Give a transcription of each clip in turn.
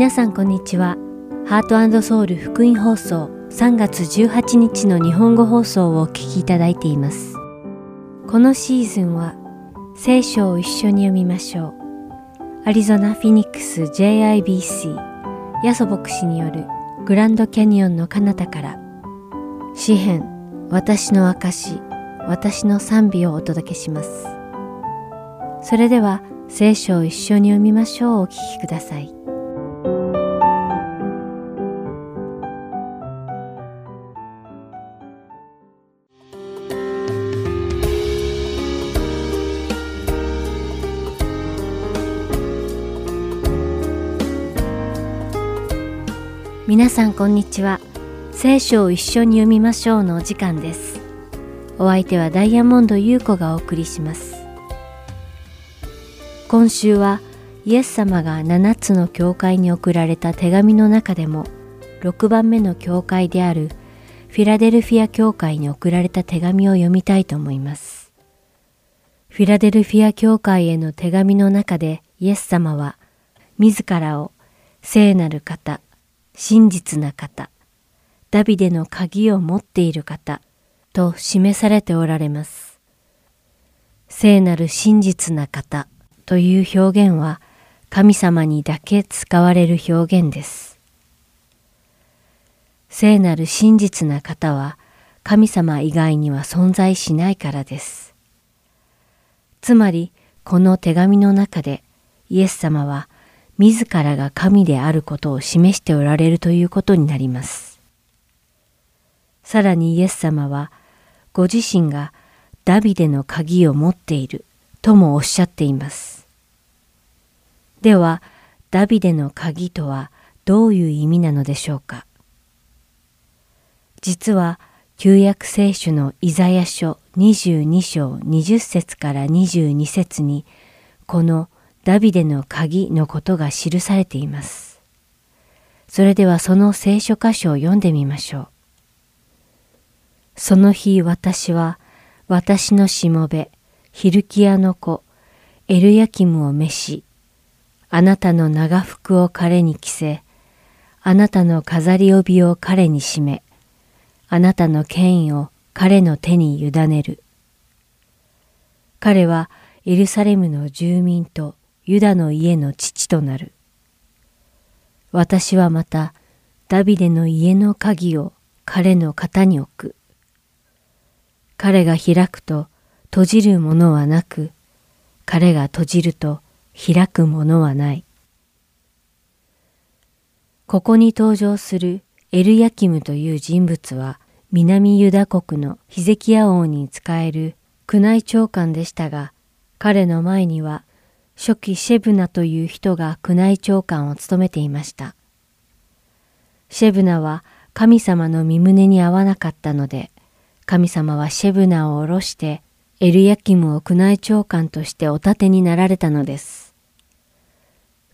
皆さんこんにちは。ハートソウル福音放送3月18日の日本語放送をお聞きいただいています。このシーズンは聖書を一緒に読みましょう。アリゾナ・フィニックス JIBC ヤソ牧師によるグランドキャニオンの彼方から詩編私の証私の賛美をお届けします。それでは聖書を一緒に読みましょうお聞きください。皆さんこんにちは。聖書を一緒に読みましょうのお時間です。お相手はダイヤモンド優子がお送りします。今週はイエス様が7つの教会に送られた手紙の中でも6番目の教会であるフィラデルフィア教会に送られた手紙を読みたいと思います。フィラデルフィア教会への手紙の中でイエス様は自らを聖なる方、真実な方、ダビデの鍵を持っている方と示されておられます。聖なる真実な方という表現は神様にだけ使われる表現です。聖なる真実な方は神様以外には存在しないからです。つまりこの手紙の中でイエス様は自らが神であることを示しておられるということになります。さらにイエス様はご自身がダビデの鍵を持っているともおっしゃっています。では、ダビデの鍵とはどういう意味なのでしょうか実は、旧約聖書のイザヤ書22章20節から22節に、このダビデの鍵のことが記されています。それではその聖書箇所を読んでみましょう。その日私は私のしもべ、ヒルキアの子、エルヤキムを召し、あなたの長服を彼に着せ、あなたの飾り帯を彼に締め、あなたの権威を彼の手に委ねる。彼はエルサレムの住民とユダの家の父となる。私はまたダビデの家の鍵を彼の肩に置く。彼が開くと閉じるものはなく、彼が閉じると開くものはない。ここに登場するエルヤキムという人物は南ユダ国のヒゼキヤ王に仕える宮内長官でしたが、彼の前には初期シェブナという人が宮内長官を務めていました。シェブナは神様の身胸に合わなかったので、神様はシェブナを下ろしてエルヤキムを宮内長官としてお立てになられたのです。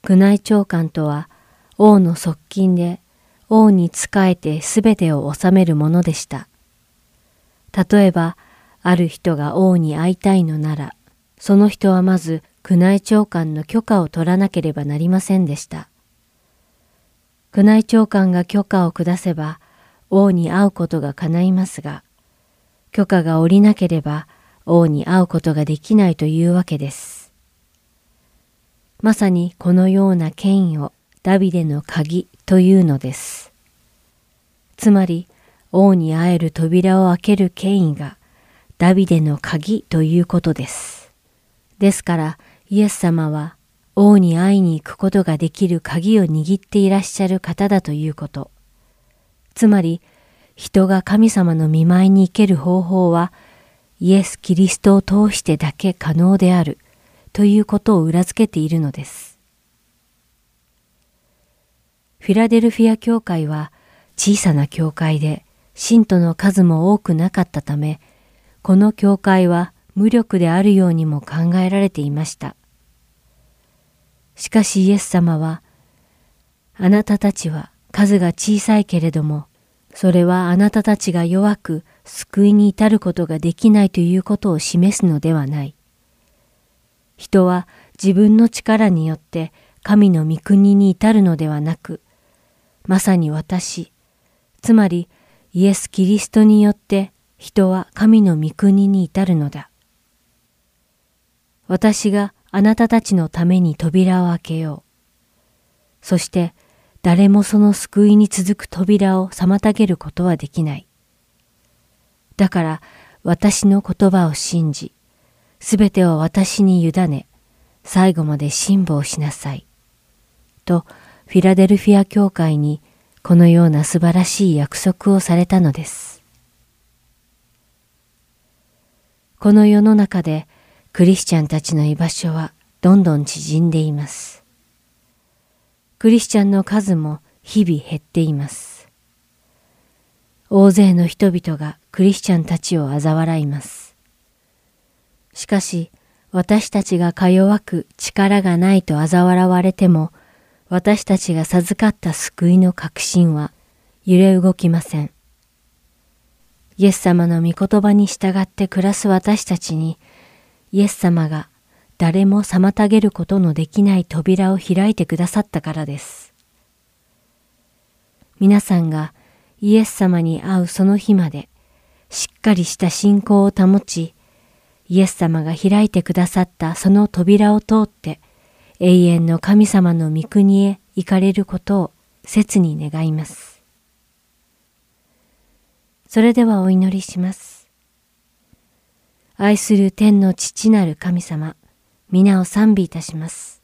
宮内長官とは王の側近で王に仕えてすべてを治めるものでした。例えば、ある人が王に会いたいのなら、その人はまず宮内長官の許可を取らなければなりませんでした。宮内長官が許可を下せば王に会うことが叶いますが、許可が下りなければ王に会うことができないというわけです。まさにこのような権威をダビデの鍵というのです。つまり王に会える扉を開ける権威がダビデの鍵ということです。ですからイエス様は王に会いに行くことができる鍵を握っていらっしゃる方だということ。つまり人が神様の見舞いに行ける方法はイエス・キリストを通してだけ可能であるということを裏付けているのです。フィラデルフィア教会は小さな教会で信徒の数も多くなかったため、この教会は無力であるようにも考えられていました。しかしイエス様は、あなたたちは数が小さいけれども、それはあなたたちが弱く救いに至ることができないということを示すのではない。人は自分の力によって神の御国に至るのではなく、まさに私、つまりイエス・キリストによって人は神の御国に至るのだ。私があなたたちのために扉を開けよう。そして誰もその救いに続く扉を妨げることはできない。だから私の言葉を信じ、すべてを私に委ね、最後まで辛抱しなさい。と、フィラデルフィア教会にこのような素晴らしい約束をされたのです。この世の中でクリスチャンたちの居場所はどんどん縮んでいます。クリスチャンの数も日々減っています。大勢の人々がクリスチャンたちを嘲笑います。しかし、私たちがか弱く力がないと嘲笑われても、私たちが授かった救いの確信は揺れ動きません。イエス様の御言葉に従って暮らす私たちに、イエス様が誰も妨げることのできない扉を開いてくださったからです。皆さんがイエス様に会うその日までしっかりした信仰を保ち、イエス様が開いてくださったその扉を通って永遠の神様の御国へ行かれることを切に願います。それではお祈りします。愛する天の父なる神様、皆を賛美いたします。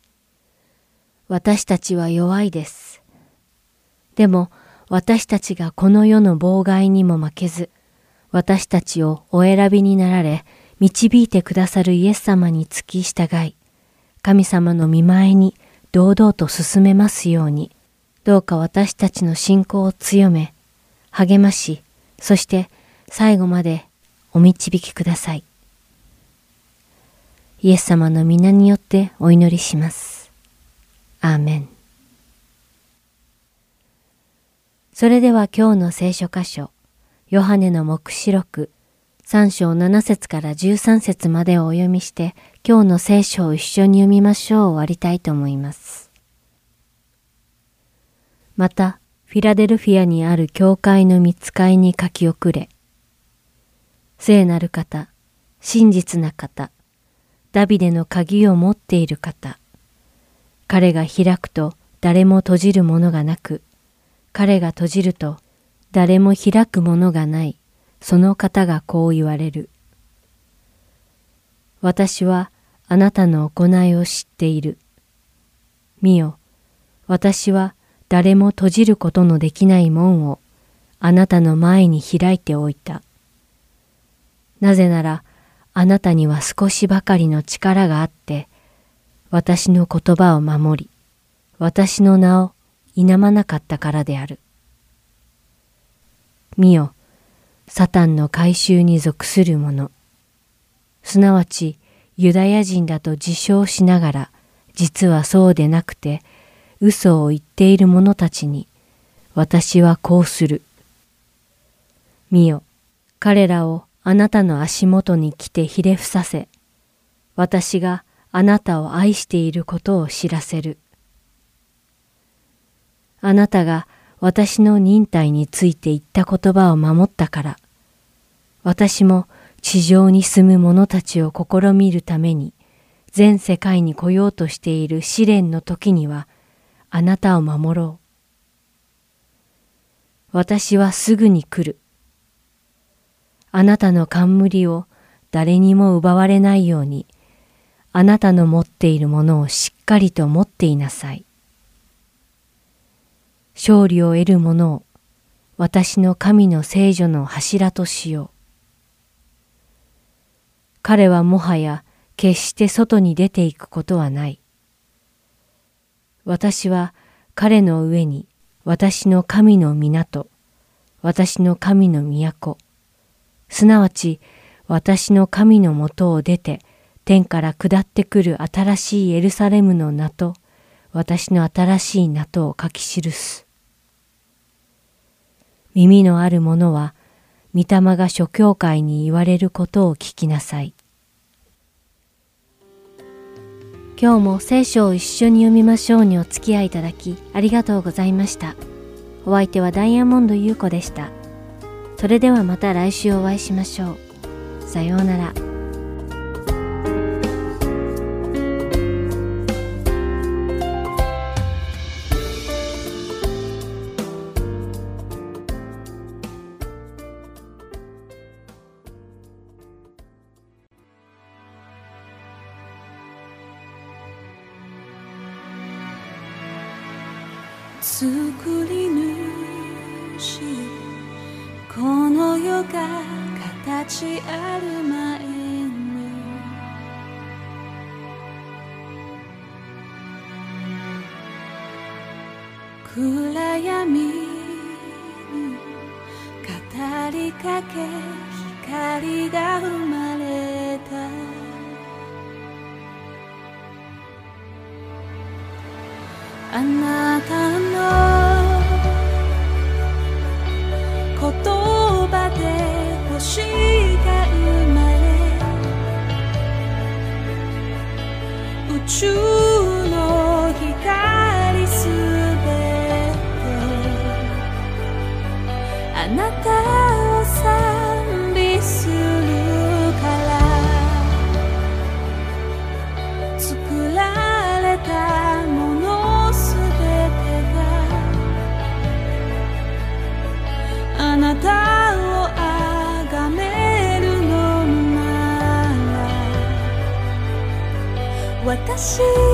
私たちは弱いです。でも私たちがこの世の妨害にも負けず、私たちをお選びになられ、導いてくださるイエス様に付き従い、神様の見前に堂々と進めますように、どうか私たちの信仰を強め、励まし、そして最後までお導きください。イエス様の皆によってお祈りします。アーメン。それでは今日の聖書箇所、ヨハネの目視録3章7節から13節までをお読みして、今日の聖書を一緒に読みましょう終わりたいと思います。また、フィラデルフィアにある教会の見つかいに書き遅れ、聖なる方、真実な方、ダビデの鍵を持っている方。彼が開くと誰も閉じるものがなく、彼が閉じると誰も開くものがない、その方がこう言われる。私はあなたの行いを知っている。見よ、私は誰も閉じることのできない門をあなたの前に開いておいた。なぜならあなたには少しばかりの力があって、私の言葉を守り、私の名を否まなかったからである。見よ、サタンの改宗に属する者、すなわちユダヤ人だと自称しながら、実はそうでなくて、嘘を言っている者たちに、私はこうする。見よ、彼らをあなたの足元に来てひれ伏させ、私があなたを愛していることを知らせる。あなたが私の忍耐について言った言葉を守ったから、私も地上に住む者たちを試みるために、全世界に来ようとしている試練の時には、あなたを守ろう。私はすぐに来る。あなたの冠を誰にも奪われないように、あなたの持っているものをしっかりと持っていなさい。勝利を得る者を私の神の聖女の柱としよう。彼はもはや決して外に出ていくことはない。私は彼の上に私の神の港、私の神の都、すなわち私の神のもとを出て天から下ってくる新しいエルサレムの名と私の新しい名とを書き記す。耳のある者は御霊が諸教会に言われることを聞きなさい。今日も聖書を一緒に読みましょうにお付き合いいただきありがとうございました。お相手はダイヤモンド優子でした。それではまた来週お会いしましょう。さようなら。心。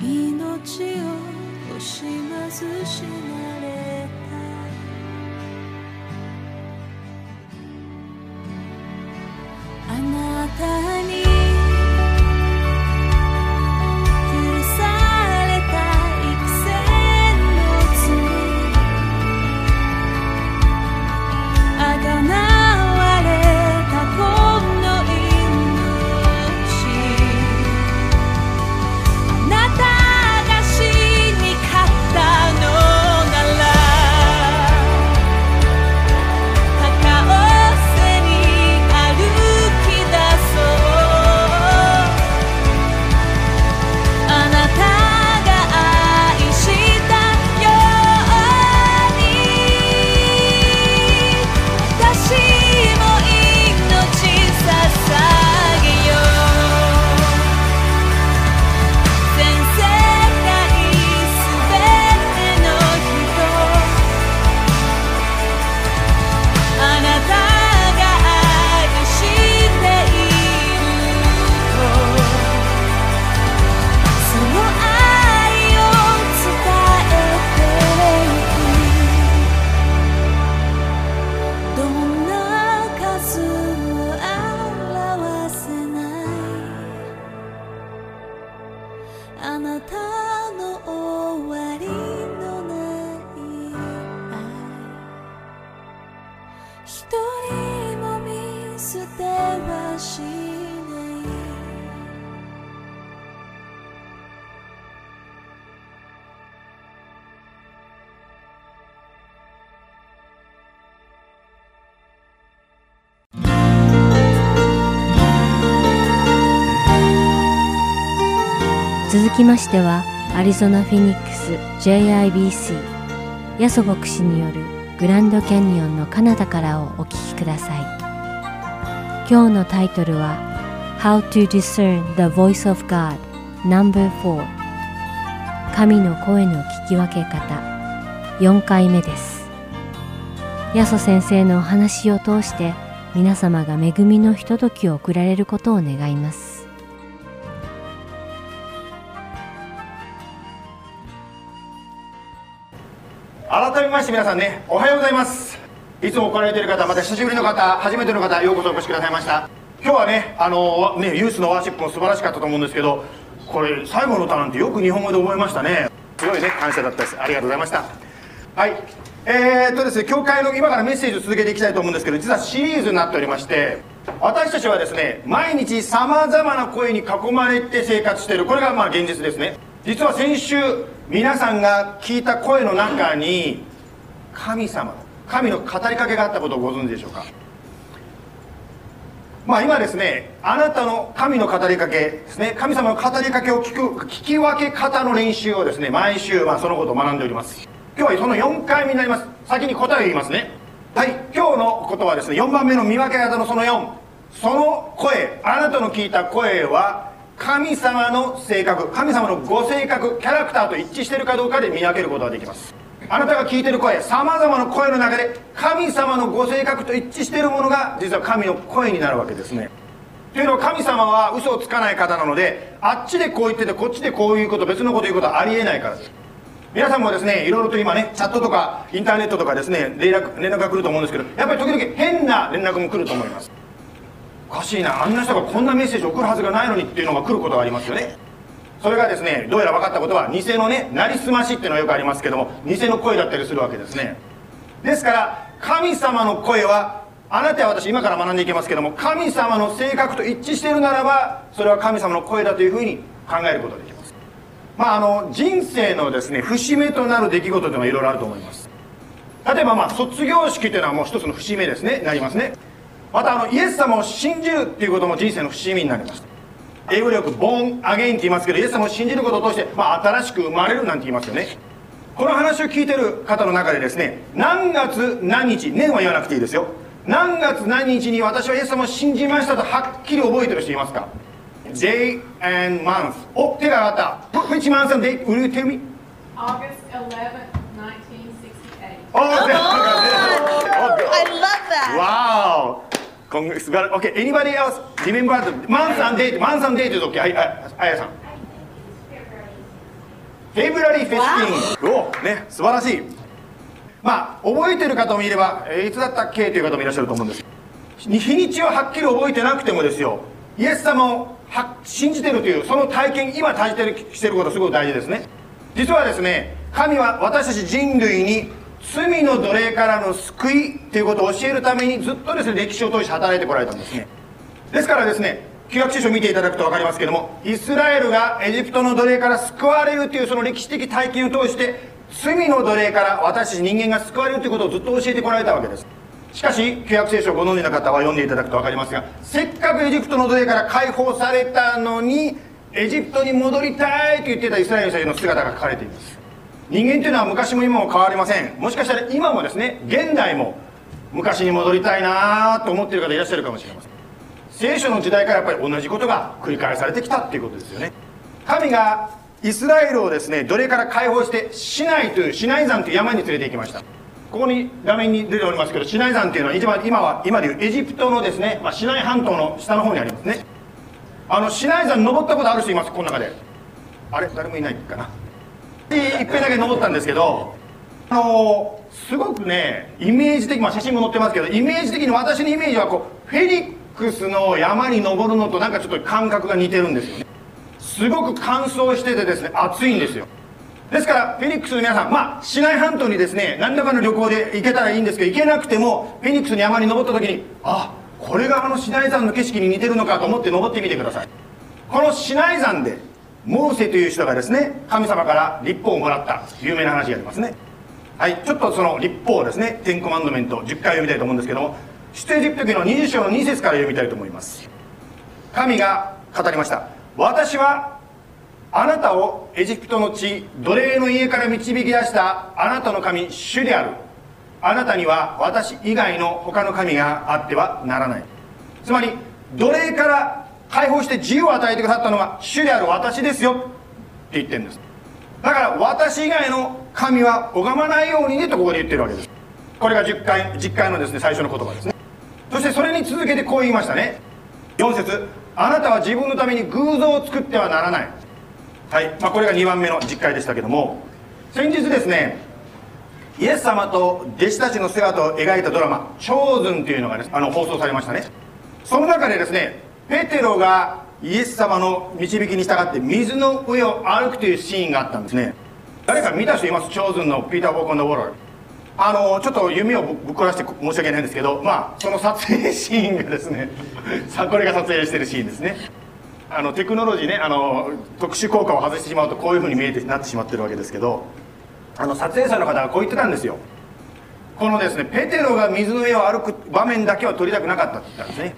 命を惜しまず死なれ続きましてはアリゾナ・フィニックス JIBC ヤソ牧師によるグランドキャニオンの彼方からをお聞きください。今日のタイトルは How to Discern the Voice of God No.4 神の声の聞き分け方。4回目です。ヤソ先生のお話を通して皆様が恵みのひとときを送られることを願います。まして皆さんねおはようございます。いつも来られてる方また久しぶりの方初めての方ようこそお越しくださいました。今日はねあのねユースのワーシップも素晴らしかったと思うんですけどこれ最後の歌なんてよく日本語で覚えましたね。すごいね感謝だったです。ありがとうございました。はい。えー、っとですね教会の今からメッセージを続けていきたいと思うんですけど実はシリーズになっておりまして私たちはですね毎日さまざまな声に囲まれて生活している。これがまあ現実ですね。実は先週皆さんが聞いた声の中に神様神の語りかけがあったことをご存知でしょうか？まあ今ですねあなたの神の語りかけですね神様の語りかけを聞く聞き分け方の練習をですね毎週、まあ、そのことを学んでおります。今日はその4回目になります。先に答えを言いますね。はい今日のことはですね4番目の見分け方のその4その声あなたの聞いた声は神様の性格神様のご性格キャラクターと一致しているかどうかで見分けることができます。あなたが聞いてる声さまざまな声の中で神様のご性格と一致しているものが実は神の声になるわけですね。というのは神様は嘘をつかない方なのであっちでこう言っててこっちでこういうこと別のこと言うことはありえないからです。皆さんもですねいろいろと今ねチャットとかインターネットとかですね連絡連絡が来ると思うんですけどやっぱり時々変な連絡も来ると思います。おかしいなあんな人がこんなメッセージ送るはずがないのにっていうのが来ることがありますよね。それがですねどうやら分かったことは偽のねなりすましっていうのはよくありますけども偽の声だったりするわけですね。ですから神様の声はあなたや私今から学んでいきますけども神様の性格と一致しているならばそれは神様の声だというふうに考えることができます。まああの人生のですね節目となる出来事というのはいろいろあると思います。例えばまあ卒業式というのはもう一つの節目ですね。なりますね。またあのイエス様を信じるっていうことも人生の節目になります。英語でよく「ボーンアゲイン」って言いますけどイエス様を信じることを通して、まあ、新しく生まれるなんて言いますよねこの話を聞いてる方の中でですね何月何日年は言わなくていいですよ何月何日に私はイエス様を信じましたとはっきり覚えてる人いますか？Day and month お手が上がった Which month and date? Will you tell me? August 11th, 1968. Oh, I love that. わーお Okay, anybody else? Remember the month and date? Month and date is okay. はい、はい、あやさん。February 15. おね、素晴らしい。まあ、覚えてる方もいれば、えーいつだったっけという方もいらっしゃると思うんです。日にちをはっきり覚えてなくてもですよ、イエス様をは信じてるという、その体験、今体験していることすごく大事ですね。実はですね、神は私たち人類に罪の奴隷からの救いということを教えるためにずっとですね、歴史を通して働いてこられたんですね。ですからですね、旧約聖書を見ていただくと分かりますけども、イスラエルがエジプトの奴隷から救われるというその歴史的体験を通して、罪の奴隷から私たち人間が救われるということをずっと教えてこられたわけです。しかし、旧約聖書をご存知の方は読んでいただくと分かりますが、せっかくエジプトの奴隷から解放されたのに、エジプトに戻りたいと言ってたイスラエルの人の姿が書かれています。人間というのは昔も今も変わりません。もしかしたら今もですね、現代も昔に戻りたいなと思っている方いらっしゃるかもしれません。聖書の時代からやっぱり同じことが繰り返されてきたっていうことですよね。神がイスラエルをですね奴隷から解放してシナイというシナイ山という山に連れて行きました。ここに画面に出ておりますけどシナイ山っていうのは一番今は今でいうエジプトのですね、まあ、シナイ半島の下の方にありますね。あのシナイ山登ったことある人います？この中で。あれ誰もいないかな？いっぺんだけ登ったんですけどあのすごくねイメージ的まあ写真も載ってますけどイメージ的に私のイメージはこうフェリックスの山に登るのとなんかちょっと感覚が似てるんですよね。すごく乾燥しててですね暑いんですよ。ですからフェニックスの皆さんまあ市内半島にですね何らかの旅行で行けたらいいんですけど行けなくてもフェニックスの山に登った時にあこれがあの市内山の景色に似てるのかと思って登ってみてください。この市内山でモーセという人がですね神様から立法をもらった有名な話がありますね。はいちょっとその立法をですねテンコマンドメント10回読みたいと思うんですけども出エジプト記の20章の2節から読みたいと思います。神が語りました。私はあなたをエジプトの地奴隷の家から導き出したあなたの神主である。あなたには私以外の他の神があってはならない。つまり奴隷から解放して自由を与えてくださったのは主である私ですよ。って言ってるんです。だから私以外の神は拝まないようにねとここで言ってるわけです。これが10回10回のですね最初の言葉ですね。そしてそれに続けてこう言いましたね。4節あなたは自分のために偶像を作ってはならない。はい、まあ、これが2番目の実会でしたけども。先日ですねイエス様と弟子たちの姿を描いたドラマ「チョーズン」というのが、ね、あの放送されましたね。その中でですねペテロがイエス様の導きに従って水の上を歩くというシーンがあったんですね。誰か見た人います？チョーズンのピーター・ボーコン・ド・ウォールあのちょっと弓をぶっ壊して申し訳ないんですけどまあその撮影シーンがですね これが撮影してるシーンですね。あのテクノロジーねあの特殊効果を外してしまうとこういうふうに見えてなってしまってるわけですけどあの撮影者の方がこう言ってたんですよ。このですねペテロが水の上を歩く場面だけは撮りたくなかったって言ったんですね。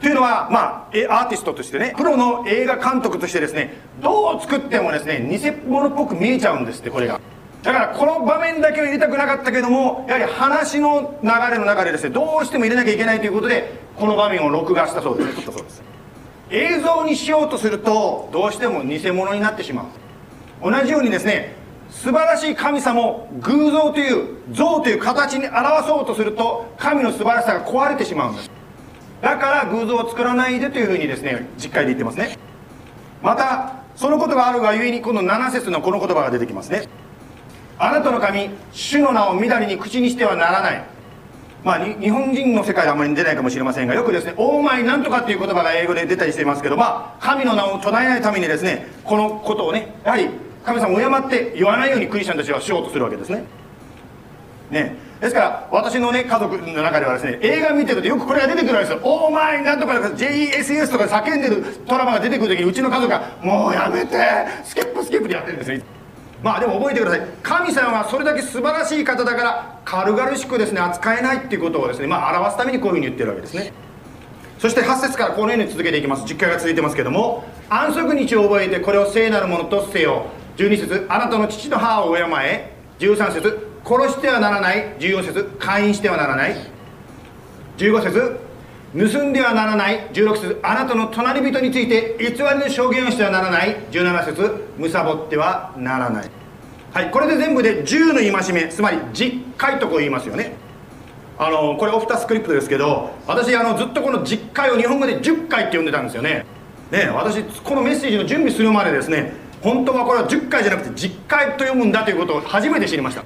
というのはまあアーティストとしてねプロの映画監督としてですねどう作ってもですね偽物っぽく見えちゃうんですってこれが。だからこの場面だけは入れたくなかったけどもやはり話の流れの中でですねどうしても入れなきゃいけないということでこの場面を録画したそうですそうです。映像にしようとするとどうしても偽物になってしまう。同じようにですね素晴らしい神様を偶像という像という形に表そうとすると神の素晴らしさが壊れてしまうんです。だから偶像を作らないでというふうにですね実会で言ってますね。またそのことがあるがゆえにこの7節のこの言葉が出てきますね。あなたの神主の名をみだりに口にしてはならない。まあ、日本人の世界であまり出ないかもしれませんがよくですね「オーマイなんとか」っていう言葉が英語で出たりしていますけどまあ神の名を唱えないためにですねこのことをねやはり神様を敬って言わないようにクリスチャンたちはしようとするわけですね。ね。ですから私のね家族の中ではですね映画見てるとよくこれが出てくるんですよ「オーマイなんとか」JESS とか叫んでるドラマが出てくる時にうちの家族が「もうやめてスキップスキップ」でやってるんですね。まあでも覚えてください。神様はそれだけ素晴らしい方だから軽々しくですね扱えないっていうことをですねまあ表すためにこういうふうに言ってるわけですね。そして8節からこのように続けていきます。実会が続いてますけども安息日を覚えてこれを聖なるものとせよ。12節あなたの父の母を敬え。13節殺してはならない14節会員してはならない。15節盗んではならない。16節あなたの隣人について偽りの証言をしてはならない。17節貪ってはならない。はいこれで全部で10の戒めつまり10回とこう言いますよね。あのこれオフタスクリプトですけど私あのずっとこの実会を日本語で10回って呼んでたんですよね。ね私このメッセージの準備するまでですね本当はこれは10回じゃなくて10回と読むんだということを初めて知りました。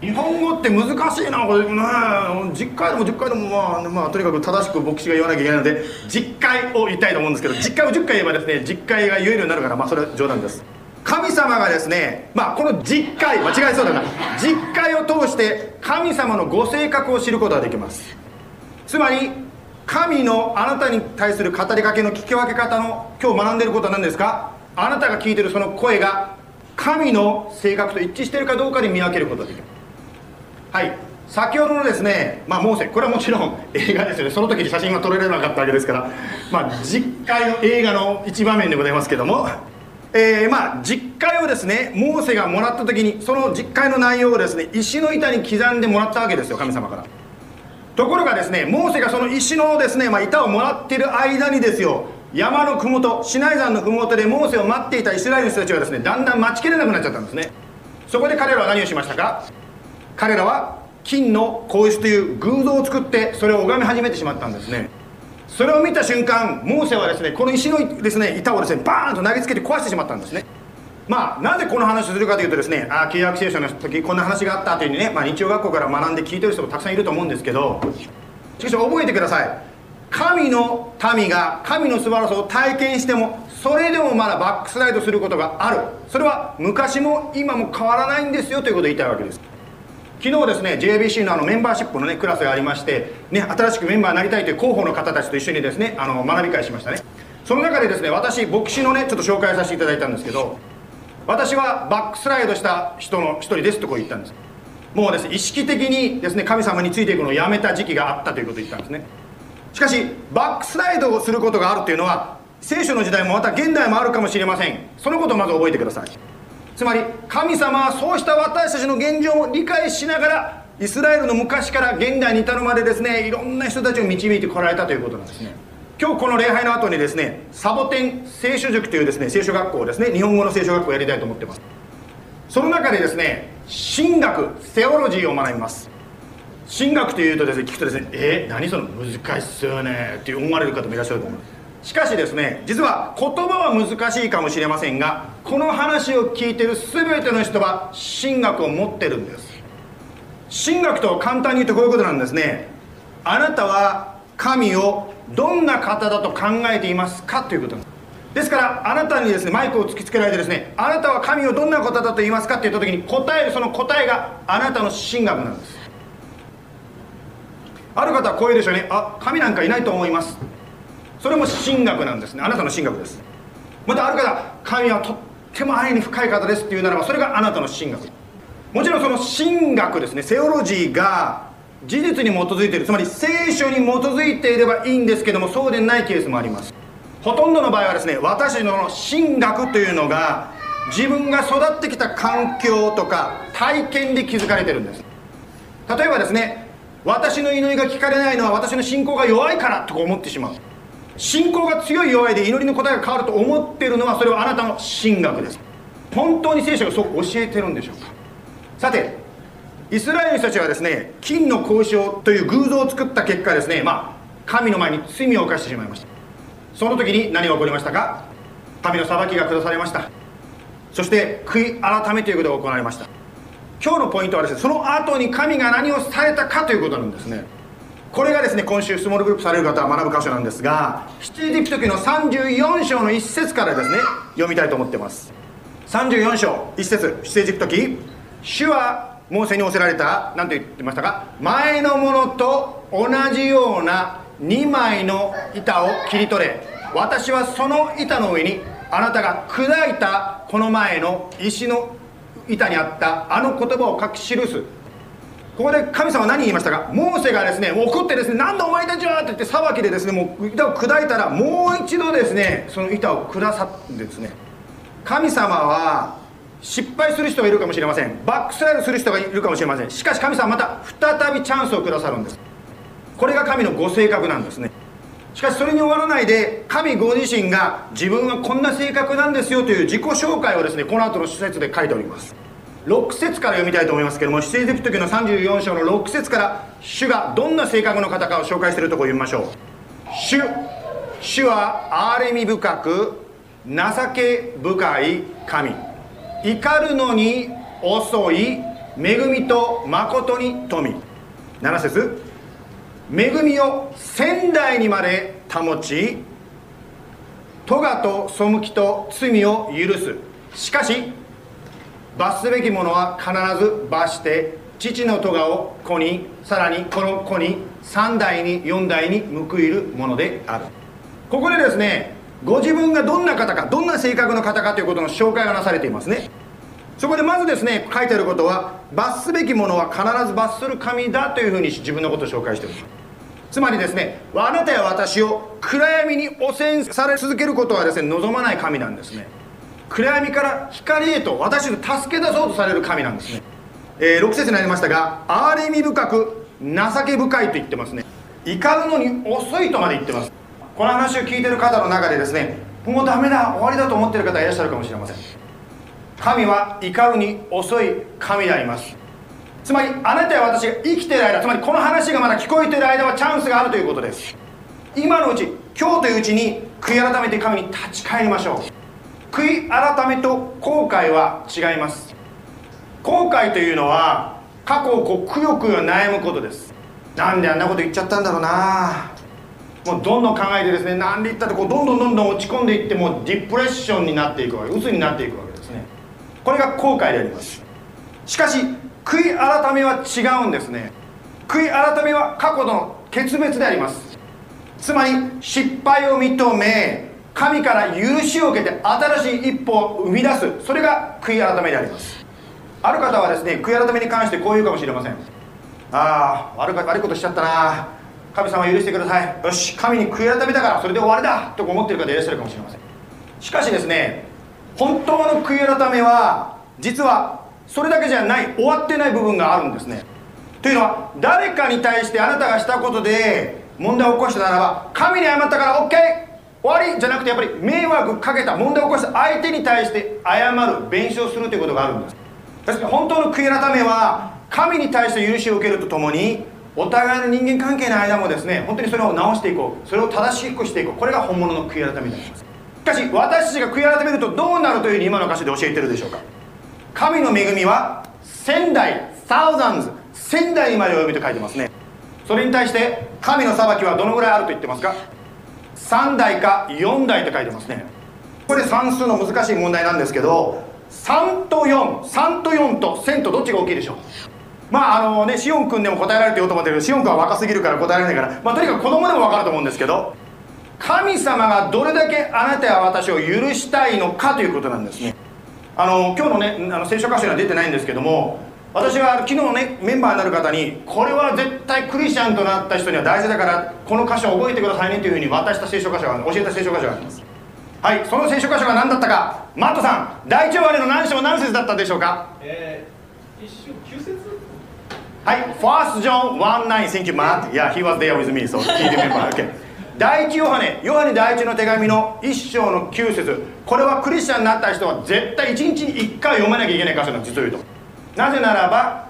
日本語って難しいなこれね。10回でも10回でもまあ、まあ、とにかく正しく牧師が言わなきゃいけないので10回を言いたいと思うんですけど10回を10回言えばですね10回が言えるようになるからまあそれは冗談です。神様がですねまあこの10回間違いそうだな。10回を通して神様のご性格を知ることができます。つまり神のあなたに対する語りかけの聞き分け方の今日学んでいることは何ですか？あなたが聞いてるその声が神の性格と一致しているかどうかで見分けることができる。はい。先ほどのですね、まあ、モーセこれはもちろん 映画ですよね。その時に写真が撮られなかったわけですから、まあ、実会の映画の一場面でございますけども。えー、まあ実会をですねモーセがもらった時にその実会の内容をですね石の板に刻んでもらったわけですよ神様から。ところがですねモーセがその石のですね、まあ、板をもらっている間にですよ山の麓シナイ山の麓でモーセを待っていたイスラエルの人たちはですねだんだん待ちきれなくなっちゃったんですね。そこで彼らは何をしましたか？彼らは金の格子という偶像を作ってそれを拝み始めてしまったんですね。それを見た瞬間モーセはですねこの石のですね板をですねバーンと投げつけて壊してしまったんですね。まあなぜこの話をするかというとですねあ契約聖書の時こんな話があったというふうにね、まあ、日曜学校から学んで聞いてる人もたくさんいると思うんですけどしかし覚えてください。神の民が神の素晴らしさを体験してもそれでもまだバックスライドすることがある。それは昔も今も変わらないんですよということを言いたいわけです。昨日ですね JBC のあのメンバーシップのねクラスがありまして、ね、新しくメンバーになりたいという候補の方たちと一緒にですねあの学び会しましたね。その中でですね私牧師のねちょっと紹介させていただいたんですけど私はバックスライドした人の一人ですとこう言ったんです。もうですね意識的にですね神様についていくのをやめた時期があったということを言ったんですね。しかしバックスライドをすることがあるというのは聖書の時代もまた現代もあるかもしれません。そのことをまず覚えてください。つまり神様はそうした私たちの現状を理解しながらイスラエルの昔から現代に至るまでですねいろんな人たちを導いてこられたということなんですね。今日この礼拝の後にですねサボテン聖書塾というですね聖書学校ですね日本語の聖書学校をやりたいと思ってます。その中でですね神学セオロジーを学びます。神学というとですね聞くとですねえー、何その難しそうよねって思われる方もいらっしゃると思いますしかしですね実は言葉は難しいかもしれませんがこの話を聞いてる全ての人は神学を持ってるんです。神学とは簡単に言うとこういうことなんですね。あなたは神をどんな方だと考えていますかということです。ですからあなたにですねマイクを突きつけられてですねあなたは神をどんな方だと言いますかって言った時に答えるその答えがあなたの神学なんです。ある方はこういうでしょうね。あ神なんかいないと思います。それも神学なんですね。あなたの神学です。またある方神はとっても愛に深い方ですっていうならばそれがあなたの神学。もちろんその神学ですね。セオロジーが事実に基づいている。つまり聖書に基づいていればいいんですけどもそうでないケースもあります。ほとんどの場合はですね私の神学というのが自分が育ってきた環境とか体験で築かれてるんです。例えばですね私の祈りが聞かれないのは私の信仰が弱いからとか思ってしまう。信仰が強い弱いで祈りの答えが変わると思っているのはそれはあなたの神学です。本当に聖書がそう教えてるんでしょうか。さてイスラエル人たちはですね金の交渉という偶像を作った結果ですねまあ神の前に罪を犯してしまいました。その時に何が起こりましたか？神の裁きが下されました。そして悔い改めということが行われました。今日のポイントはですねその後に神が何をされたかということなんですね。これがですね今週スモールグループされる方は学ぶ箇所なんですが出エジプト記の34章の1節からですね読みたいと思ってます。34章1節。出エジプト記主はモーセに仰せられた何と言ってましたか？前のものと同じような2枚の板を切り取れ。私はその板の上にあなたが砕いたこの前の石の板にあったあの言葉を書き記す。ここで神様は何言いましたか？モーセがですね怒ってですね何だお前たちはって言って裁きでですねもう板を砕いたらもう一度ですねその板を下さってですね神様は失敗する人がいるかもしれません。バックスライドする人がいるかもしれません。しかし神様また再びチャンスをくださるんです。これが神のご性格なんですね。しかしそれに終わらないで神ご自身が自分はこんな性格なんですよという自己紹介をですねこの後の施設で書いております。6節から読みたいと思いますけども出エジプト記の34章の6節から主がどんな性格の方かを紹介してるところを読みましょう。主主は憐れみ深く情け深い神。怒るのに遅い恵みと誠に富7節。恵みを仙台にまで保ち咎と背きと罪を許す。しかし罰すべきものは必ず罰して父の咎を子にさらにこの子に3代に4代に報いるものである。ここでですねご自分がどんな方かどんな性格の方かということの紹介がなされていますね。そこでまずですね書いてあることは罰すべきものは必ず罰する神だというふうに自分のことを紹介しております。つまりですねあなたや私を暗闇に汚染され続けることはですね望まない神なんですね。暗闇から光へと私を助け出そうとされる神なんですね、えー、6節になりましたが憐れみ深く情け深いと言ってますね。怒るのに遅いとまで言ってます。この話を聞いてる方の中でですねもうダメだ終わりだと思ってる方いらっしゃるかもしれません。神は怒るに遅い神であります。つまりあなたや私が生きてる間つまりこの話がまだ聞こえてる間はチャンスがあるということです。今のうち今日といううちに悔い改めて神に立ち返りましょう。悔い改めと後悔は違います。後悔というのは過去をこうくよくよ悩むことです。なんであんなこと言っちゃったんだろうな。もうどんどん考えてですねなんで言ったってこうどんどんどんどん落ち込んでいってもうディプレッションになっていくわけ鬱になっていくわけですね。これが後悔であります。しかし悔い改めは違うんですね。悔い改めは過去の決別であります。つまり失敗を認め神から許しを受けて新しい一歩を生み出す。それが悔い改めであります。ある方はですね悔い改めに関してこう言うかもしれません。ああ悪悪いことしちゃったな。神様許してください。よし神に悔い改めたからそれで終わりだ。と思ってる方いらっしゃるかもしれません。しかしですね本当の悔い改めは実はそれだけじゃない終わってない部分があるんですね。というのは誰かに対してあなたがしたことで問題を起こしたならば神に謝ったから OK 終わりじゃなくてやっぱり迷惑かけた問題を起こした相手に対して謝る弁償するということがあるんです。確かに本当の悔い改めは神に対して許しを受けるとともにお互いの人間関係の間もですね本当にそれを直していこう。それを正しくしていこうこれが本物の悔い改めになりますしかし私たちが悔い改めるとどうなるというふうに今の歌詞で教えてるでしょうか。神の恵みは仙台 thousands 仙台にまで及びと書いてますね。それに対して神の裁きはどのぐらいあると言ってますか？3代か4代と書いてますね。これ算数の難しい問題なんですけど3と43と4と1000とどっちが大きいでしょう？まああのねシオン君でも答えられてようと思ってるけどシオン君は若すぎるから答えられないからまあとにかく子供でも分かると思うんですけど神様がどれだけあなたや私を許したいのかということなんですね。あの今日のねあの聖書箇所には出てないんですけども私は昨日のねメンバーになる方にこれは絶対クリスチャンとなった人には大事だからこの箇所を覚えてくださいねというふうに渡した聖書箇所が教えた聖書箇所がありますはいその聖書箇所が何だったかマットさん第1話での何章何節だったでしょうか？えー、一章9節？はい、1 John 1 9 Thank you, Matt. Yeah, he was there with me, so he remember. Okay. 第一ヨハネ、ヨハネ第一の手紙の一章の9節これはクリスチャンになった人は絶対1日に1回読まなきゃいけない箇所なんです、実を言うと。なぜならば、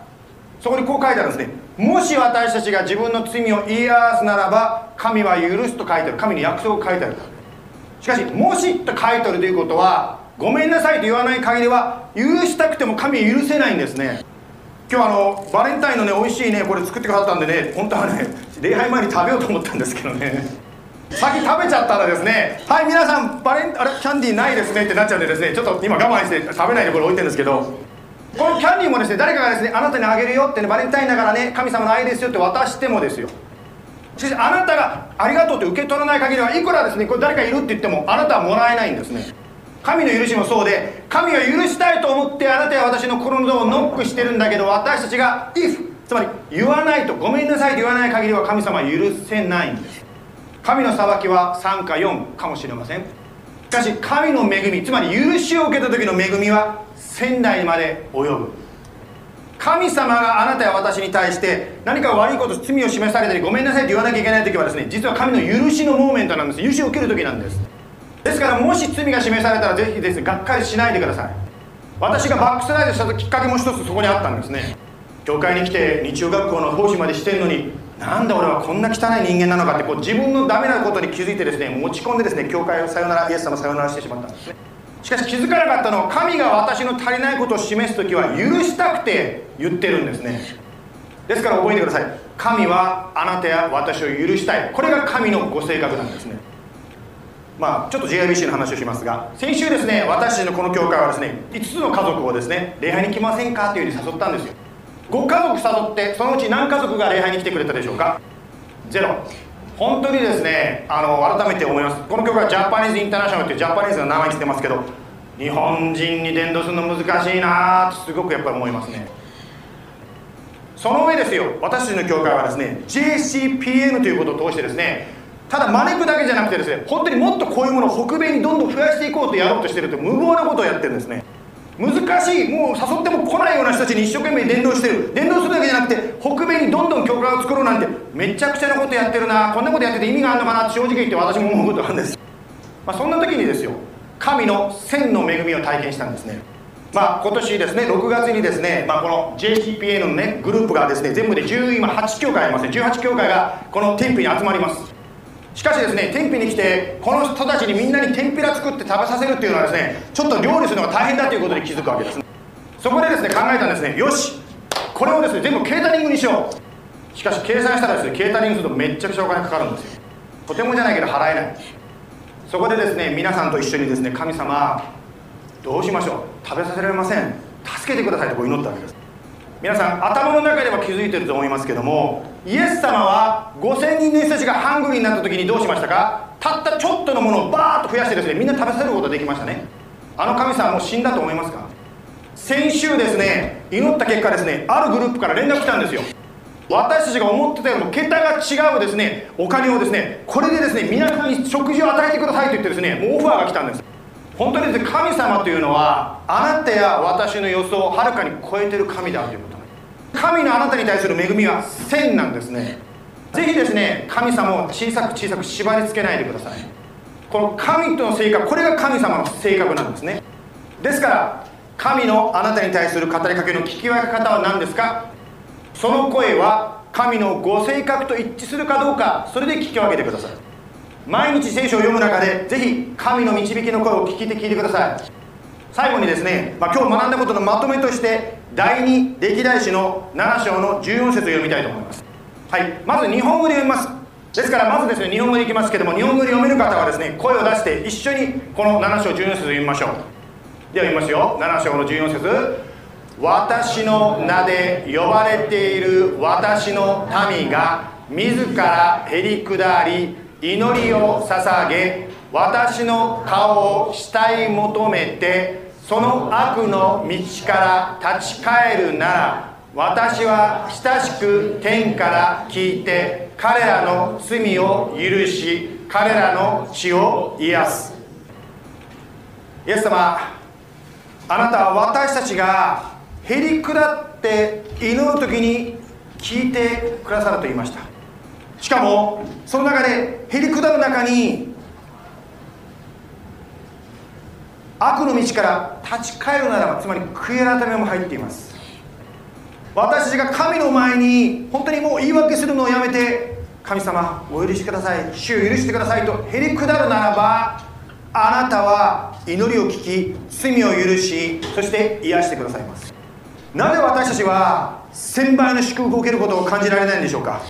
そこにこう書いてあるんですね。もし私たちが自分の罪を言い表すならば、神は許すと書いてある。神に約束が書いてある。しかし、もしと書いてあるということは、ごめんなさいと言わない限りは、許したくても神許せないんですね。今日あのバレンタインのね美味しいねこれ作ってくださったんでね本当はね礼拝前に食べようと思ったんですけどね先食べちゃったらですねはい皆さんバレンあれキャンディーないですねってなっちゃうんでですねちょっと今我慢して食べないでこれ置いてるんですけどこのキャンディーもですね誰かがですねあなたにあげるよってねバレンタインだからね神様の愛ですよって渡してもですよ。しかしあなたがありがとうって受け取らない限りはいくらですねこれ誰かいるって言ってもあなたはもらえないんですね。神の許しもそうで神は許したいと思ってあなたや私の心のドアをノックしてるんだけど私たちが if つまり言わないとごめんなさいと言わない限りは神様は許せないんです。神の裁きは3か4かもしれません。しかし神の恵みつまり許しを受けた時の恵みは仙台まで及ぶ。神様があなたや私に対して何か悪いこと罪を示されたりごめんなさいと言わなきゃいけない時はですね実は神の許しのモーメントなんです。許しを受ける時なんです。ですからもし罪が示されたらぜひですねがっかりしないでください。私がバックスライドしたきっかけも一つそこにあったんですね。教会に来て日曜学校の奉仕までしてるのになんで俺はこんな汚い人間なのかってこう自分のダメなことに気づいてですね持ち込んでですね教会をさよならイエス様さよならしてしまったんですね。しかし気づかなかったのは神が私の足りないことを示す時は許したくて言ってるんですね。ですから覚えてください。神はあなたや私を許したい。これが神のご性格なんですね。まあ、ちょっと JIBC の話をしますが先週ですね私たちのこの教会はですね5つの家族をですね礼拝に来ませんかというふうに誘ったんですよ。5家族誘ってそのうち何家族が礼拝に来てくれたでしょうか？ゼロ。本当にですねあの改めて思います。この教会はジャパニーズインターナショナルっていうジャパニーズの名前にしてますけど日本人に伝道するの難しいなとすごくやっぱり思いますね。その上ですよ。私たちの教会はですね JCPN ということを通してですねただ招くだけじゃなくてですね本当にもっとこういうものを北米にどんどん増やしていこうとやろうとしてると無謀なことをやってるんですね。難しい。もう誘っても来ないような人たちに一生懸命伝道してる。伝道するだけじゃなくて北米にどんどん教会を作ろうなんてめちゃくちゃなことやってるな。こんなことやってて意味があるのかなって正直言って私も思うことがあるんです、まあ、そんな時にですよ神の千の恵みを体験したんですね。まあ、今年ですね6月にですね、まあ、この JCPA のねグループがですね全部で10今8教会ありますね。18教会がこの天日に集まります。しかしですね天日に来てこの人たちにみんなに天ぷら作って食べさせるっていうのはですねちょっと料理するのが大変だということに気づくわけですそこでですね考えたんですねよしこれをですね全部ケータリングにしよう。しかし計算したらですねケータリングするとめっちゃくちゃお金かかるんですよ。とてもじゃないけど払えない。そこでですね皆さんと一緒にですね神様どうしましょう。食べさせられません。助けてくださいとこう祈ったわけです。皆さん頭の中では気づいてると思いますけどもイエス様は5000人の人たちがハングリーになった時にどうしましたか？たったちょっとのものをバーッと増やしてですねみんな食べさせることができましたね。あの神様もう死んだと思いますか？先週ですね祈った結果ですねあるグループから連絡来たんですよ。私たちが思ってたよりも桁が違うですねお金をですねこれでですね皆さんに食事を与えてくださいと言ってですねもうオファーが来たんです。本当にですね神様というのはあなたや私の予想をはるかに超えてる神だということ。神のあなたに対する恵みは線なんですね。ぜひですね神様を小さく小さく縛り付けないでください。この神との性格これが神様の性格なんですね。ですから神のあなたに対する語りかけの聞き分け方は何ですか？その声は神のご性格と一致するかどうかそれで聞き分けてください。毎日聖書を読む中でぜひ神の導きの声を聞いて聞いてください。最後にですね、まあ、今日学んだことのまとめとして第二歴代史の7章の14節を読みたいと思います。はい。まず日本語で読みます。ですからまずですね日本語でいきますけども日本語で読める方はですね声を出して一緒にこの7章14節を読みましょう。では読みますよ。7章の14節。私の名で呼ばれている私の民が自らへり下り祈りを捧げ私の顔を慕い求めてその悪の道から立ち返るなら私は親しく天から聞いて彼らの罪を許し彼らの血を癒す。イエス様あなたは私たちがへり下って祈る時に聞いてくださると言いました。しかもその中でへり下る中に悪の道から立ち返るならばつまり悔い改めも入っています。私たちが神の前に本当にもう言い訳するのをやめて神様お許しください。主を許してくださいとへり下るならばあなたは祈りを聞き罪を許しそして癒してくださいます。なぜ私たちは1000倍の祝福を受けることを感じられないんでしょうか。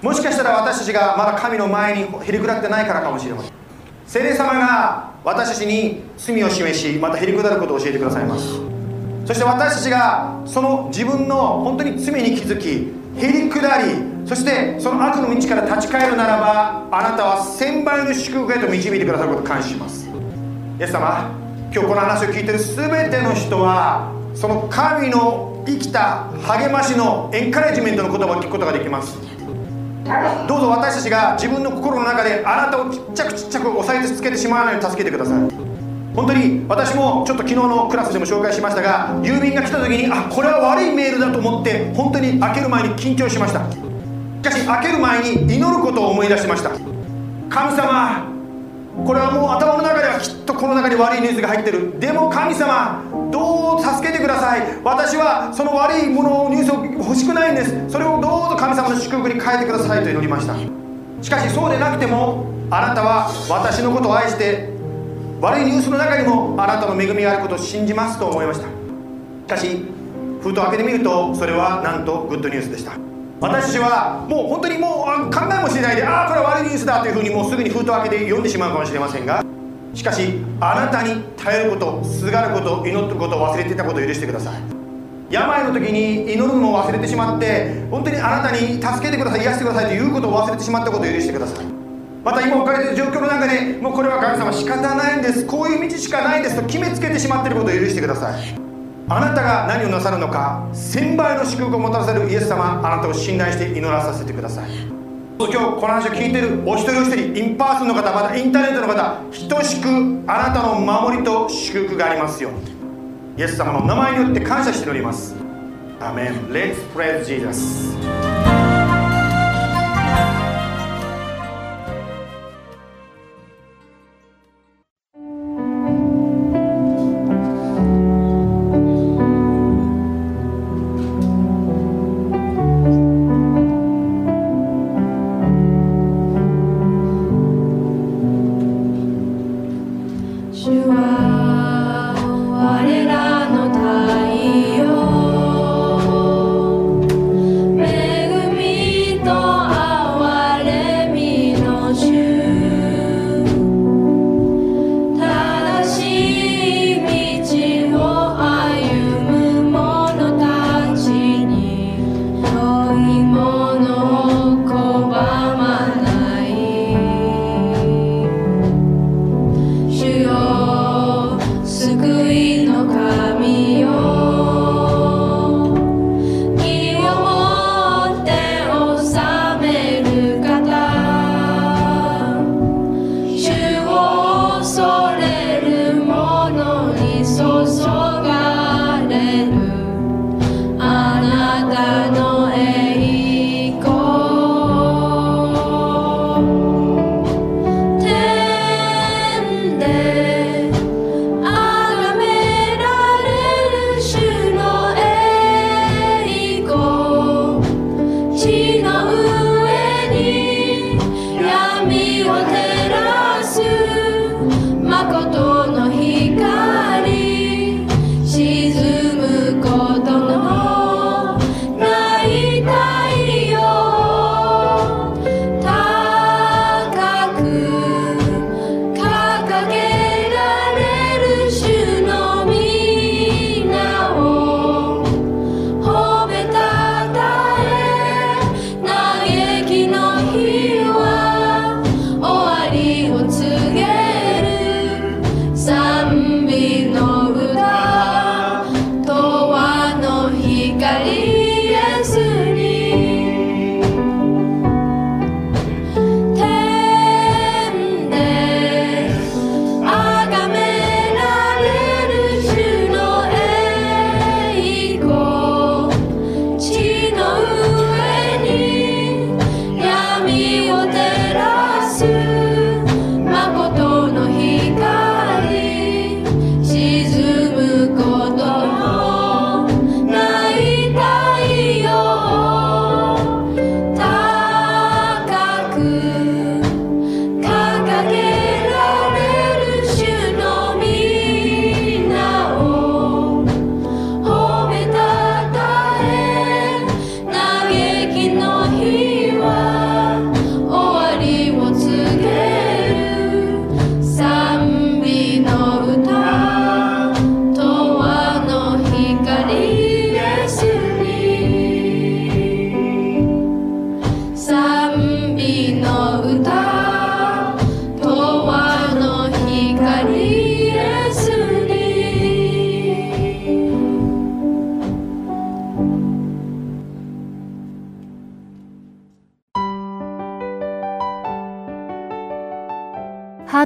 もしかしたら私たちがまだ神の前にへり下ってないからかもしれません。聖霊様が私たちに罪を示しまたへり下ることを教えてくださいます。そして私たちがその自分の本当に罪に気づきへり下りそしてその悪の道から立ち返るならばあなたは千倍の祝福へと導いてくださることを感謝します。イエス様今日この話を聞いてる全ての人はその神の生きた励ましのエンカレッジメントの言葉を聞くことができます。どうぞ私たちが自分の心の中であなたをちっちゃくちっちゃく押さえつけてしまわないように助けてください。本当に私もちょっと昨日のクラスでも紹介しましたが郵便が来た時にあこれは悪いメールだと思って本当に開ける前に緊張しました。しかし開ける前に祈ることを思い出しました。神様これはもう頭の中ではきっとこの中に悪いニュースが入ってる。でも神様どうぞ助けてください。私はその悪いものをニュースを欲しくないんです。それをどうぞ神様の祝福に変えてくださいと祈りました。しかしそうでなくてもあなたは私のことを愛して悪いニュースの中にもあなたの恵みがあることを信じますと思いました。しかし封筒を開けてみるとそれはなんとグッドニュースでした。私はもう本当にもう考えもしないでああこれは悪いニュースだというふうにもうすぐに封筒を開けて読んでしまうかもしれませんが。しかしあなたに頼ることすがること祈ってることを忘れていたことを許してください。病の時に祈るのを忘れてしまって本当にあなたに助けてください癒してくださいということを忘れてしまったことを許してください。また今置かれている状況の中でもうこれは神様仕方ないんです。こういう道しかないんですと決めつけてしまっていることを許してください。あなたが何をなさるのか1000倍の祝福をもたらせるイエス様あなたを信頼して祈らさせてください。今日この話を聞いているお一人お一人 in person の方またインターネットの方等しくあなたの守りと祝福がありますよう。イエス様の名前によって感謝しております。アメン。Let's praise Jesus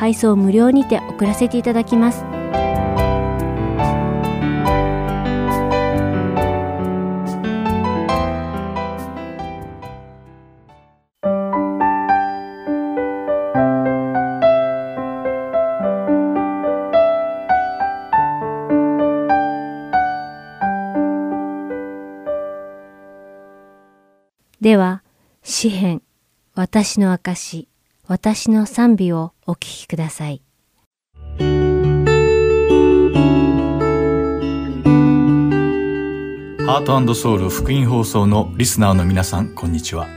配送無料にて送らせていただきます。では詩編私の証私の賛美をお聴きくださいハートソウル福音放送のリスナーの皆さん、こんにちは。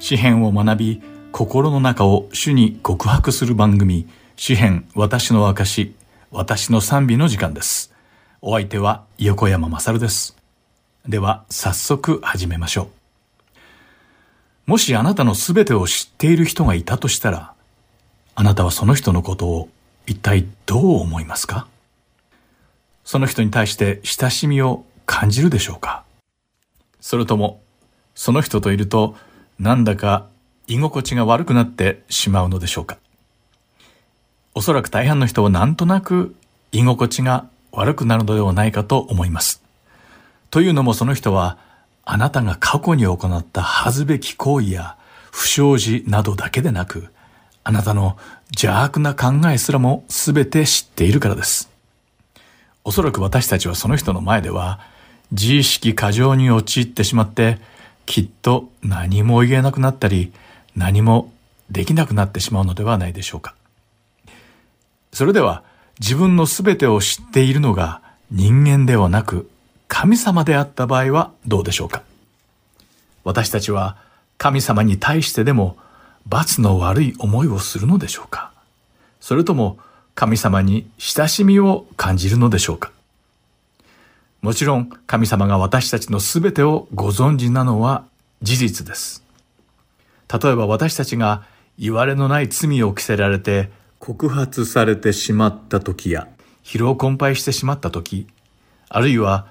詩編を学び、心の中を主に告白する番組、詩編私の証、私の賛美の時間です。お相手は横山まさるです。では、早速始めましょう。もしあなたのすべてを知っている人がいたとしたら、あなたはその人のことを一体どう思いますか？その人に対して親しみを感じるでしょうか？それとも、その人といると、なんだか居心地が悪くなってしまうのでしょうか？おそらく大半の人はなんとなく居心地が悪くなるのではないかと思います。というのもその人は、あなたが過去に行った恥ずべき行為や不祥事などだけでなく、あなたの邪悪な考えすらも全て知っているからです。おそらく私たちはその人の前では、自意識過剰に陥ってしまって、きっと何も言えなくなったり、何もできなくなってしまうのではないでしょうか。それでは、自分の全てを知っているのが人間ではなく、神様であった場合はどうでしょうか？私たちは神様に対してでも罰の悪い思いをするのでしょうか？それとも神様に親しみを感じるのでしょうか？もちろん神様が私たちの全てをご存知なのは事実です。例えば私たちが言われのない罪を着せられて告発されてしまった時や疲労困憊してしまった時、あるいは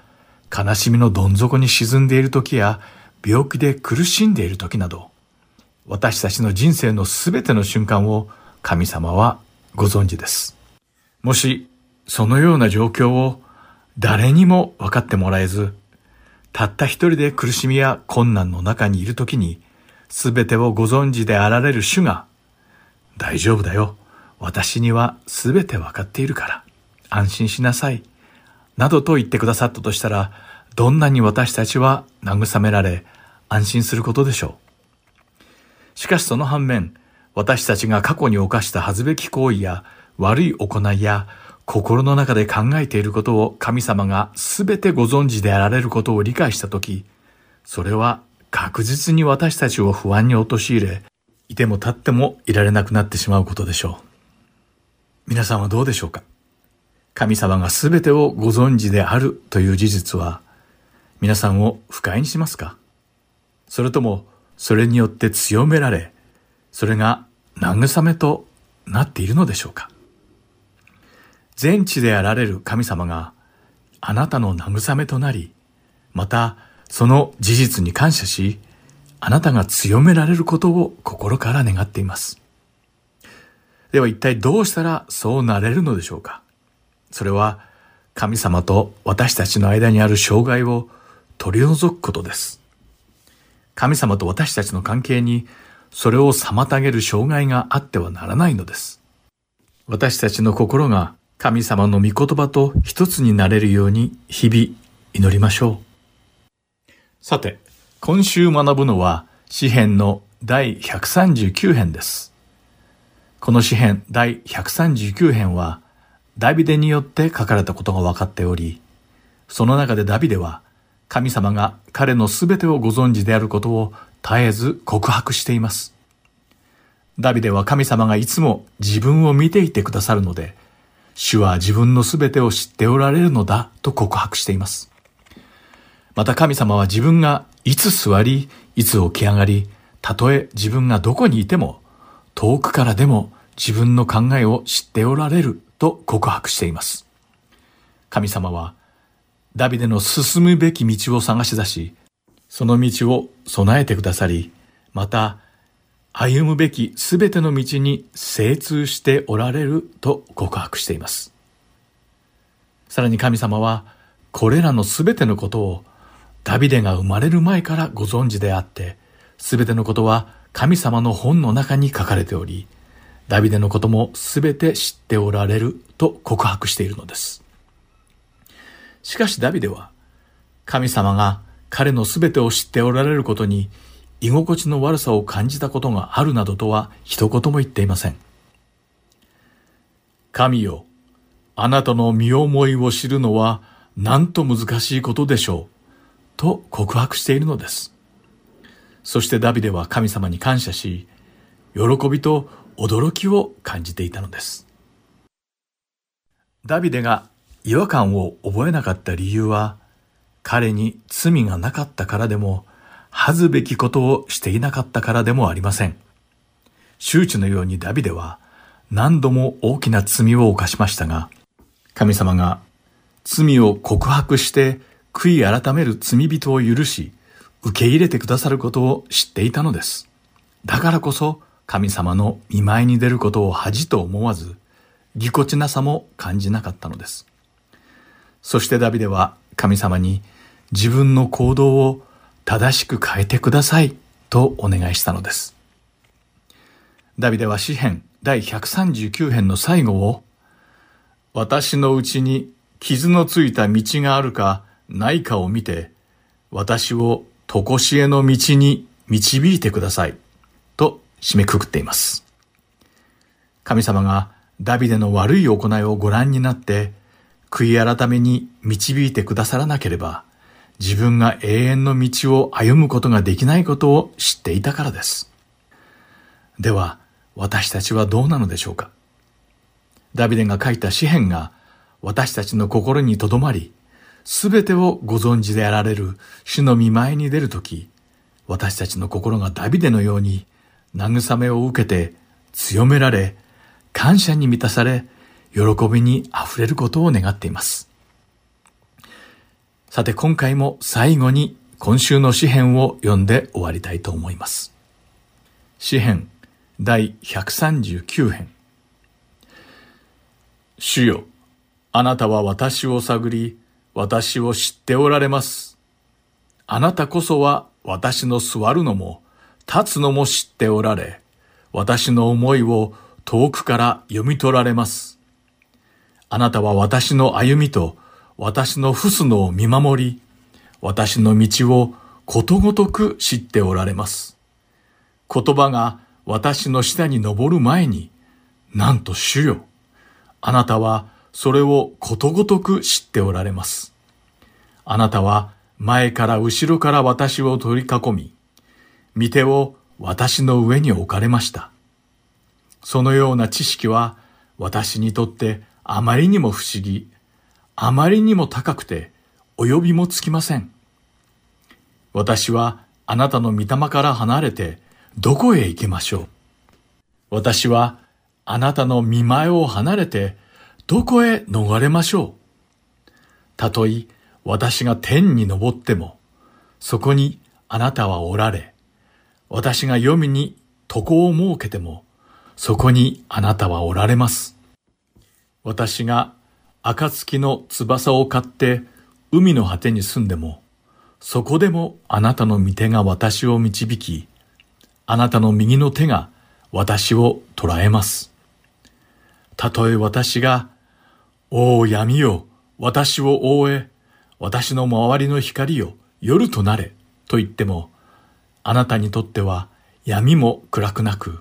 悲しみのどん底に沈んでいる時や病気で苦しんでいる時など、私たちの人生の全ての瞬間を神様はご存知です。もしそのような状況を誰にも分かってもらえず、たった一人で苦しみや困難の中にいるときに、すべてをご存知であられる主が、大丈夫だよ。私にはすべて分かっているから、安心しなさい。などと言ってくださったとしたら、どんなに私たちは慰められ、安心することでしょう。しかしその反面、私たちが過去に犯した恥ずべき行為や悪い行いや心の中で考えていることを神様が全てご存知であられることを理解したとき、それは確実に私たちを不安に陥れ、いても立ってもいられなくなってしまうことでしょう。皆さんはどうでしょうか？神様が全てをご存知であるという事実は、皆さんを不快にしますか？それとも、それによって強められ、それが慰めとなっているのでしょうか？全知であられる神様があなたの慰めとなり、またその事実に感謝し、あなたが強められることを心から願っています。では一体どうしたらそうなれるのでしょうか？それは神様と私たちの間にある障害を取り除くことです。神様と私たちの関係にそれを妨げる障害があってはならないのです。私たちの心が神様の御言葉と一つになれるように日々祈りましょう。さて、今週学ぶのは詩編の第139編です。この詩編第139編はダビデによって書かれたことが分かっており、その中でダビデは神様が彼のすべてをご存知であることを絶えず告白しています。ダビデは神様がいつも自分を見ていてくださるので、主は自分のすべてを知っておられるのだと告白しています。また神様は自分がいつ座り、いつ起き上がり、たとえ自分がどこにいても、遠くからでも自分の考えを知っておられると告白しています。神様は、ダビデの進むべき道を探し出し、その道を備えてくださり、また、歩むべきすべての道に精通しておられると告白しています。さらに神様は、これらのすべてのことをダビデが生まれる前からご存知であって、すべてのことは神様の本の中に書かれており、ダビデのこともすべて知っておられると告白しているのです。しかしダビデは、神様が彼のすべてを知っておられることに居心地の悪さを感じたことがあるなどとは一言も言っていません。神よ、あなたの身思いを知るのはなんと難しいことでしょう。と告白しているのです。そしてダビデは神様に感謝し、喜びと驚きを感じていたのです。ダビデが違和感を覚えなかった理由は、彼に罪がなかったからでも、恥ずべきことをしていなかったからでもありません。周知のようにダビデは何度も大きな罪を犯しましたが、神様が罪を告白して悔い改める罪人を許し、受け入れてくださることを知っていたのです。だからこそ神様の見舞いに出ることを恥と思わず、ぎこちなさも感じなかったのです。そしてダビデは神様に自分の行動を正しく変えてくださいとお願いしたのです。ダビデは詩編第139編の最後を、私のうちに傷のついた道があるかないかを見て、私を常しえの道に導いてください締めくくっています。神様がダビデの悪い行いをご覧になって、悔い改めに導いてくださらなければ、自分が永遠の道を歩むことができないことを知っていたからです。では、私たちはどうなのでしょうか？ダビデが書いた詩篇が私たちの心に留まり、すべてをご存知であられる主の見舞いに出るとき、私たちの心がダビデのように慰めを受けて強められ、感謝に満たされ、喜びに溢れることを願っています。さて今回も最後に今週の詩篇を読んで終わりたいと思います。詩篇第139編。主よ、あなたは私を探り、私を知っておられます。あなたこそは私の座るのも、立つのも知っておられ、私の思いを遠くから読み取られます。あなたは私の歩みと私の不すのを見守り、私の道をことごとく知っておられます。言葉が私の下に登る前に、なんと主よ、あなたはそれをことごとく知っておられます。あなたは前から後ろから私を取り囲み、見手を私の上に置かれました。そのような知識は私にとってあまりにも不思議、あまりにも高くて及びもつきません。私はあなたの御霊から離れてどこへ行けましょう？私はあなたの見前を離れてどこへ逃れましょう？たとえ私が天に登っても、そこにあなたはおられ、私が読みに床を設けても、そこにあなたはおられます。私が暁の翼を買って海の果てに住んでも、そこでもあなたの御手が私を導き、あなたの右の手が私を捉えます。たとえ私が、おお闇よ、私を覆え、私の周りの光よ、夜となれ、と言っても、あなたにとっては闇も暗くなく、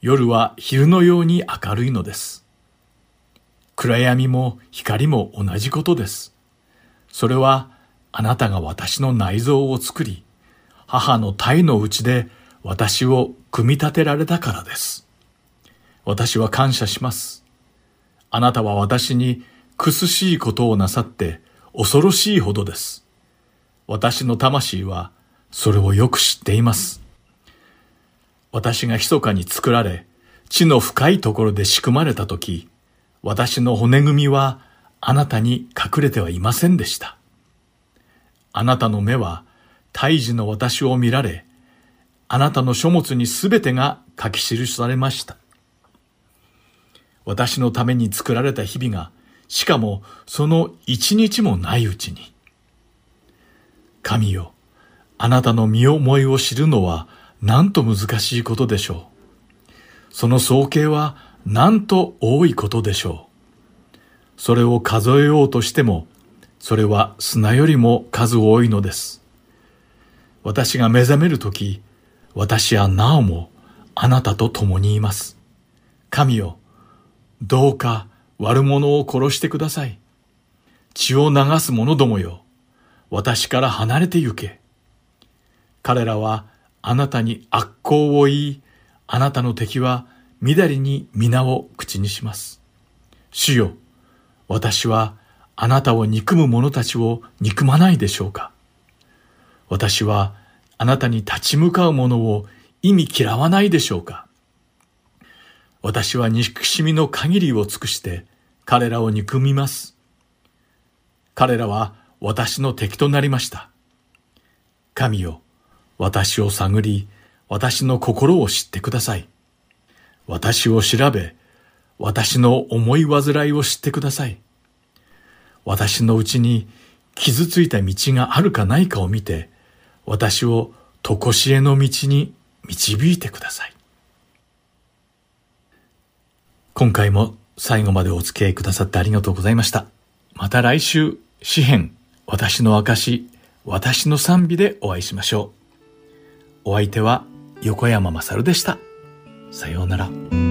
夜は昼のように明るいのです。暗闇も光も同じことです。それはあなたが私の内臓を作り、母の体の内で私を組み立てられたからです。私は感謝します。あなたは私に苦しいことをなさって恐ろしいほどです。私の魂はそれをよく知っています。私が密かに作られ、地の深いところで仕組まれたとき、私の骨組みはあなたに隠れてはいませんでした。あなたの目は胎児の私を見られ、あなたの書物にすべてが書き記されました。私のために作られた日々が、しかもその一日もないうちに。神よ、あなたの身思いを知るのはなんと難しいことでしょう。その総計はなんと多いことでしょう。それを数えようとしても、それは砂よりも数多いのです。私が目覚めるとき、私はなおもあなたと共にいます。神よ、どうか悪者を殺してください。血を流す者どもよ、私から離れて行け。彼らはあなたに悪行を言い、あなたの敵はみだりに皆を口にします。主よ、私はあなたを憎む者たちを憎まないでしょうか私はあなたに立ち向かう者を意味嫌わないでしょうか私は憎しみの限りを尽くして彼らを憎みます。彼らは私の敵となりました。神よ、私を探り、私の心を知ってください。私を調べ、私の思い煩いを知ってください。私のうちに傷ついた道があるかないかを見て、私を常しえの道に導いてください。今回も最後までお付き合いくださってありがとうございました。また来週、詩編、私の証、私の賛美でお会いしましょう。お相手は横山まさるでした。さようなら。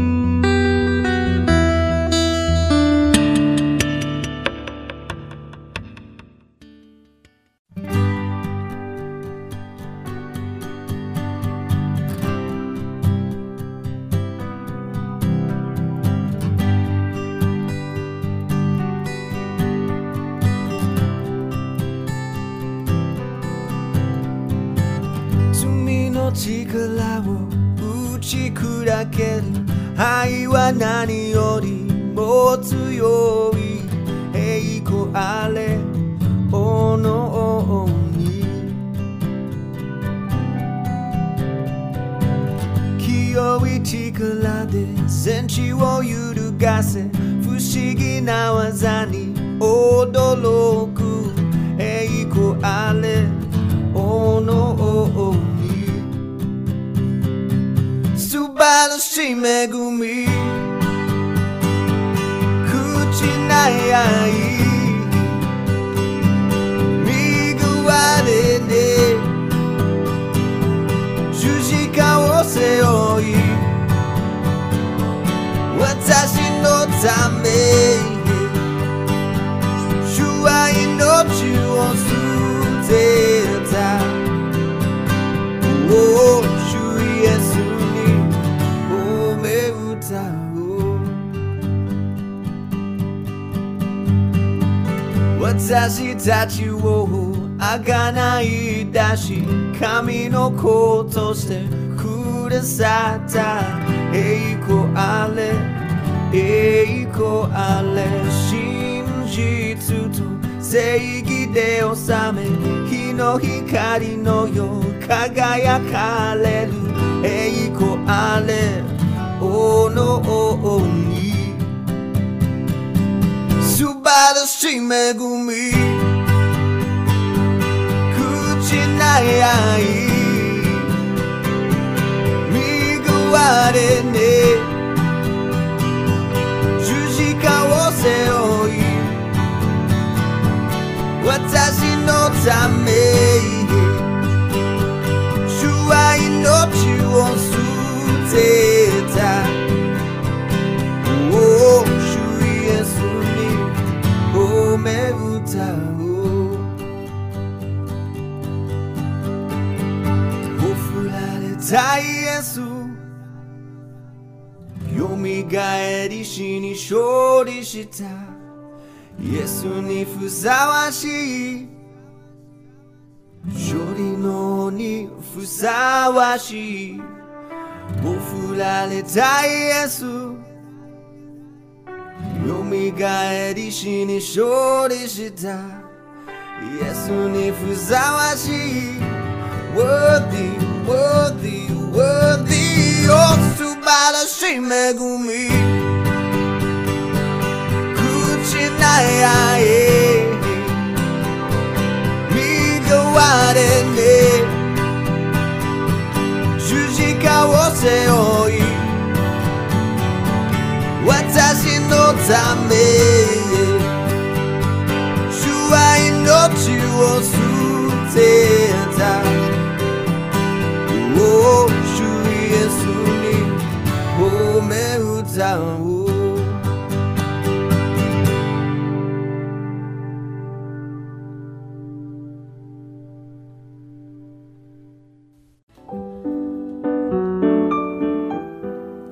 の力を打ち砕ける。愛は何よりも強い。栄光あれおのに。清い力で戦地を揺るがせ不思議な技に驚く。栄光あれおのに素晴らしい恵み。口ない。愛身ぐわれで十字架を背負い。私のため。主は命を捨てた。私たちをあがない出し神の子としてくださった栄光あれ栄光あれ真実と正義で治め日の光のよう輝かれる。栄光あれおのおに晴らしい恵み口ない愛。身ぐわれね。十字架を背負い。私のため。えり死に勝利したイエスにふさわしい勝利のにふさわしいもう振られたイエスよみがえり死に勝利したイエスにふさわしい Worthy, worthy, worthy お素晴らしい恵み口ないあえ身代われね十字架を背負い私のため主は命を捨てたおお主イエスに褒め歌おう